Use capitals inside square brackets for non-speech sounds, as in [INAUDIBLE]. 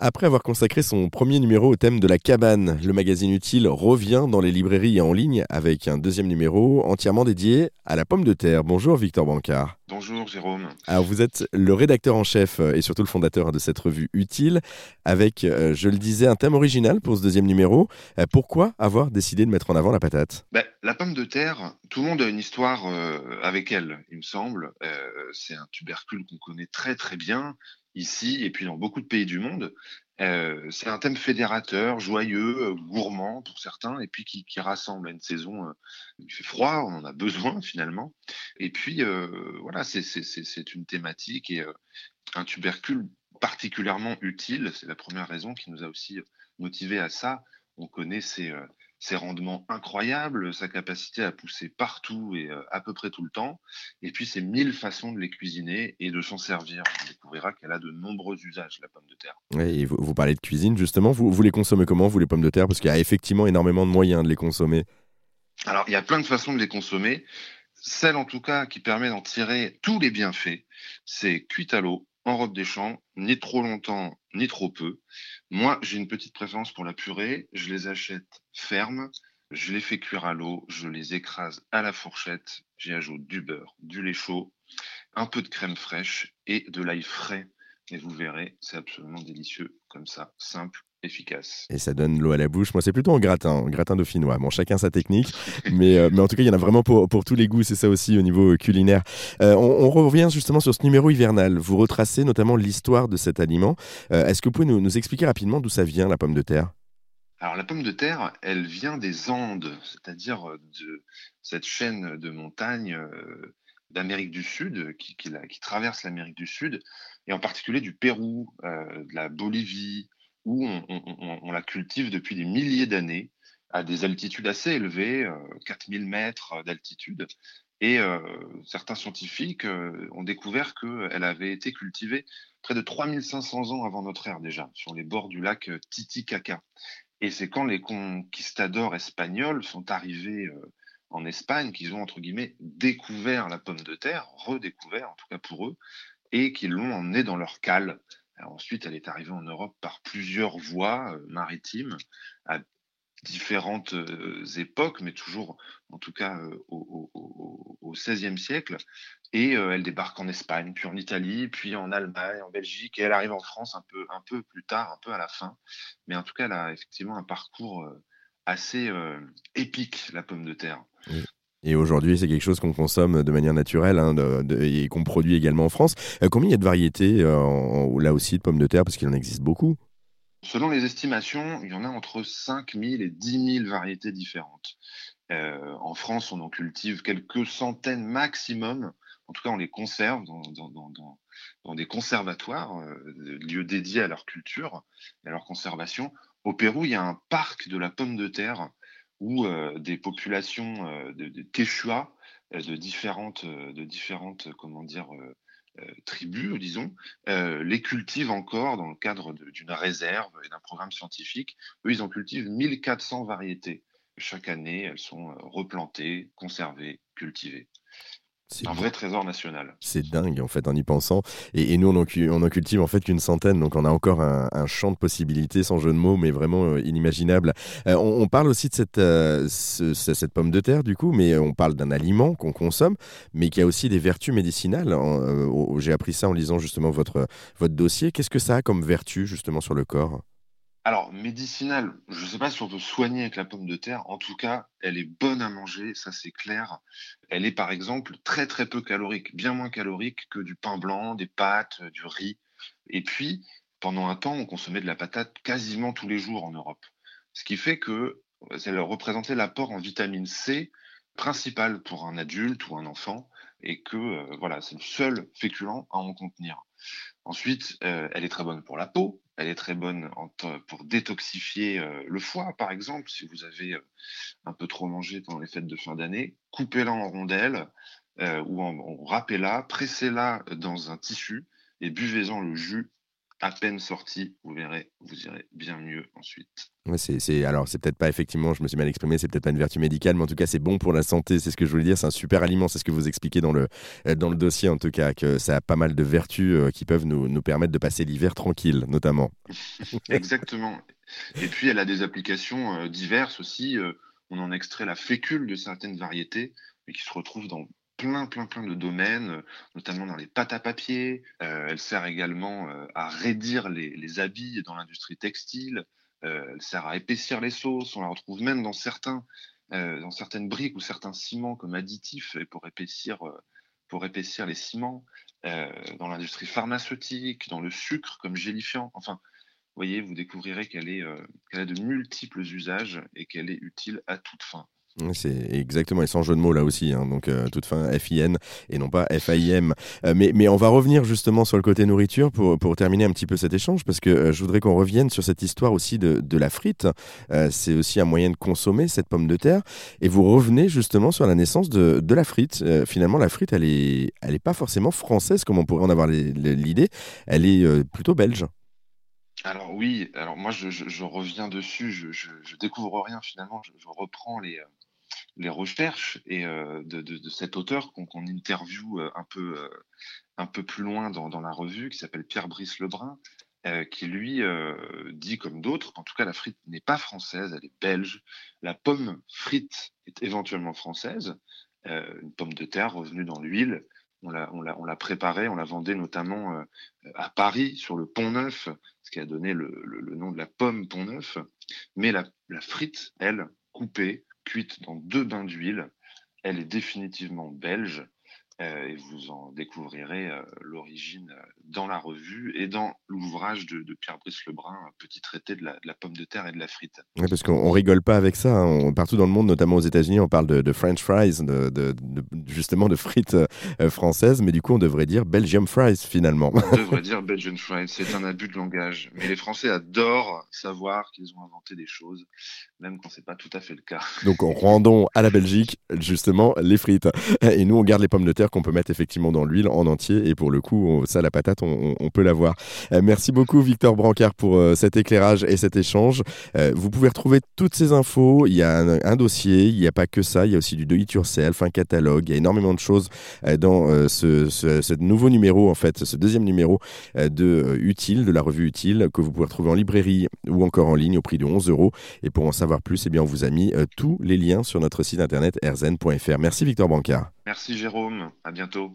Après avoir consacré son premier numéro au thème de la cabane, le magazine Utile revient dans les librairies et en ligne avec un deuxième numéro entièrement dédié à la pomme de terre. Bonjour Victor Bancard. Bonjour Jérôme. Alors vous êtes le rédacteur en chef et surtout le fondateur de cette revue Utile avec, euh, je le disais, un thème original pour ce deuxième numéro. Euh, pourquoi avoir décidé de mettre en avant la patate? Ben, La pomme de terre, tout le monde a une histoire euh, avec elle, il me semble. C'est un tubercule qu'on connaît très très bien ici et puis dans beaucoup de pays du monde. Euh, c'est un thème fédérateur, joyeux, euh, gourmand pour certains, et puis qui, rassemble à une saison. Euh, il fait froid, on en a besoin finalement. Et puis voilà, c'est une thématique et un tubercule particulièrement utile. C'est la première raison qui nous a aussi motivé à ça. On connaît ces, ses rendements incroyables, sa capacité à pousser partout et euh, à peu près tout le temps, et puis ses mille façons de les cuisiner et de s'en servir. On découvrira qu'elle a de nombreux usages, la pomme de terre. et vous, parlez de cuisine, justement, vous, vous les consommez comment, vous, les pommes de terre? Parce qu'il y a effectivement énormément de moyens de les consommer. Alors, il y a plein de façons de les consommer. Celle, en tout cas, qui permet d'en tirer tous les bienfaits, c'est cuite à l'eau, en robe des champs, ni trop longtemps, ni trop peu. Moi, j'ai une petite préférence pour la purée. Je les achète fermes, je les fais cuire à l'eau, je les écrase à la fourchette, j'y ajoute du beurre, du lait chaud, un peu de crème fraîche et de l'ail frais. Et vous verrez, c'est absolument délicieux comme ça, simple efficace. Et ça donne l'eau à la bouche. Moi, c'est plutôt en gratin, gratin dauphinois. Bon, chacun sa technique, [LAUGHS] mais, euh, mais en tout cas, il y en a vraiment pour, pour tous les goûts. C'est ça aussi au niveau euh, culinaire. Euh, on, revient justement sur ce numéro hivernal. Vous retracez notamment l'histoire de cet aliment. Est-ce que vous pouvez nous, nous expliquer rapidement d'où ça vient, la pomme de terre? Alors la pomme de terre, elle vient des Andes, c'est-à-dire de cette chaîne de montagnes d'Amérique du Sud, qui, qui, qui traverse l'Amérique du Sud, et en particulier du Pérou, de la Bolivie, où on, la cultive depuis des milliers d'années à des altitudes assez élevées, 4000 euh, mètres d'altitude. Et euh, certains scientifiques euh, ont découvert qu'elle avait été cultivée près de 3500 ans avant notre ère déjà, sur les bords du lac Titicaca. Et c'est quand les conquistadors espagnols sont arrivés en Espagne qu'ils ont, entre guillemets, découvert la pomme de terre, redécouvert en tout cas pour eux, et qu'ils l'ont emmenée dans leur cale ensuite, elle est arrivée en Europe par plusieurs voies euh, maritimes à différentes euh, époques, mais toujours, en tout cas, euh, au XVIe siècle. Et elle débarque en Espagne, puis en Italie, puis en Allemagne, en Belgique, et elle arrive en France un peu, un peu plus tard, un peu à la fin. Mais en tout cas, elle a effectivement un parcours assez épique, la pomme de terre. Et aujourd'hui, c'est quelque chose qu'on consomme de manière naturelle hein, et qu'on produit également en France. Euh, combien il y a de variétés, euh, là aussi, de pommes de terre Parce qu'il en existe beaucoup? Selon les estimations, il y en a entre 5 000 et 10 000 variétés différentes. Euh, en France, on en cultive quelques centaines maximum. En tout cas, on les conserve dans des conservatoires, lieux dédiés à leur culture et à leur conservation. Au Pérou, il y a un parc de la pomme de terre où euh, des populations euh, de, de Quechua, euh, de différentes, de différentes comment dire, tribus, disons, les cultivent encore dans le cadre d'une réserve et d'un programme scientifique. Eux, ils en cultivent 1400 variétés. Chaque année, elles sont replantées, conservées, cultivées. C'est un vrai trésor national. C'est dingue en fait en y pensant. Et, nous on en, on en, cultive en fait qu'une centaine, donc on a encore un, champ de possibilités sans jeu de mots, mais vraiment euh, inimaginable. Euh, on, parle aussi de cette, euh, cette pomme de terre du coup, mais on parle d'un aliment qu'on consomme, mais qui a aussi des vertus médicinales. J'ai appris ça en lisant justement votre, votre dossier. Qu'est-ce que ça a comme vertu justement sur le corps? Alors, médicinale, je ne sais pas si on peut soigner avec la pomme de terre. En tout cas, elle est bonne à manger, ça c'est clair. Elle est par exemple très très peu calorique, bien moins calorique que du pain blanc, des pâtes, euh, du riz. Et puis, pendant un temps, on consommait de la patate quasiment tous les jours en Europe. Ce qui fait que ça représentait l'apport en vitamine C principal pour un adulte ou un enfant et que euh, voilà, c'est le seul féculent à en contenir. Ensuite, euh, elle est très bonne pour la peau, elle est très bonne pour détoxifier euh, le foie, par exemple, si vous avez un peu trop mangé pendant les fêtes de fin d'année. Coupez-la en rondelles ou en, râpez-la, pressez-la dans un tissu et buvez-en le jus à peine sorti, vous verrez, vous irez bien mieux ensuite. Ouais, c'est, alors, c'est peut-être pas effectivement, je me suis mal exprimé, c'est peut-être pas une vertu médicale, mais en tout cas, c'est bon pour la santé, c'est ce que je voulais dire. C'est un super aliment, c'est ce que vous expliquez dans le, euh, dans le dossier, en tout cas, que ça a pas mal de vertus euh, qui peuvent nous, nous permettre de passer l'hiver tranquille, notamment. [LAUGHS] Exactement. Et puis, elle a des applications euh, diverses aussi. on en extrait la fécule de certaines variétés, mais qui se retrouvent dans plein, plein, de domaines, euh, notamment dans les pâtes à papier. Euh, elle sert également euh, à raidir les, habits dans l'industrie textile. elle sert à épaissir les sauces. On la retrouve même dans certains, dans certaines briques ou certains ciments comme additifs et pour épaissir, pour épaissir les ciments. dans l'industrie pharmaceutique, dans le sucre comme gélifiant. Enfin, vous voyez, vous découvrirez qu'elle qu'elle a de multiples usages et qu'elle est utile à toute fin. C'est exactement, et sans jeu de mots là aussi, hein, donc euh, toute fin FIN et non pas FIM. Euh, mais, mais on va revenir justement sur le côté nourriture pour, pour terminer un petit peu cet échange, parce que euh, je voudrais qu'on revienne sur cette histoire aussi de, de la frite. c'est aussi un moyen de consommer cette pomme de terre, et vous revenez justement sur la naissance de, de la frite. finalement, la frite, elle n'est elle est pas forcément française comme on pourrait en avoir l'idée, elle est plutôt belge. Alors oui, alors moi je, je, reviens dessus, je, je, découvre rien finalement, je, reprends les, les recherches et euh, de, cet auteur qu'on interviewe euh, un peu, euh, un peu plus loin dans, la revue, qui s'appelle Pierre-Brice Lebrun, qui lui dit comme d'autres qu'en tout cas la frite n'est pas française, elle est belge. La pomme frite est éventuellement française, une pomme de terre revenue dans l'huile. On l'a, préparée, on la vendait notamment à Paris sur le Pont Neuf, ce qui a donné le, nom de la pomme Pont Neuf. Mais la, la frite, elle, coupée, cuite dans deux bains d'huile. Elle est définitivement belge. Euh, et vous en découvrirez euh, l'origine euh, dans la revue et dans l'ouvrage de, Pierre-Brice Lebrun, Petit traité de la, pomme de terre et de la frite. parce qu'on rigole pas avec ça. Hein. partout dans le monde, notamment aux États-Unis, on parle de, French fries, de, justement de frites françaises, mais du coup, on devrait dire Belgium fries finalement. On [LAUGHS] devrait dire Belgian fries. C'est un abus de langage. Mais les Français adorent savoir qu'ils ont inventé des choses, même quand c'est pas tout à fait le cas. Donc, rendons à la Belgique justement les frites. Et nous, on garde les pommes de terre qu'on peut mettre effectivement dans l'huile en entier. Et pour le coup, ça, la patate, on, peut l'avoir. Euh, merci beaucoup, Victor Brancard, pour euh, cet éclairage et cet échange. Euh, vous pouvez retrouver toutes ces infos. Il y a un, dossier, il n'y a pas que ça. Il y a aussi du do it yourself, un catalogue. Il y a énormément de choses dans ce, nouveau numéro, en fait, ce deuxième numéro de Utile, de la revue Utile, que vous pouvez retrouver en librairie ou encore en ligne au prix de 11 euros. Et pour en savoir plus, eh bien, on vous a mis tous les liens sur notre site internet erzen.fr. Merci, Victor Brancard. Merci Jérôme, à bientôt.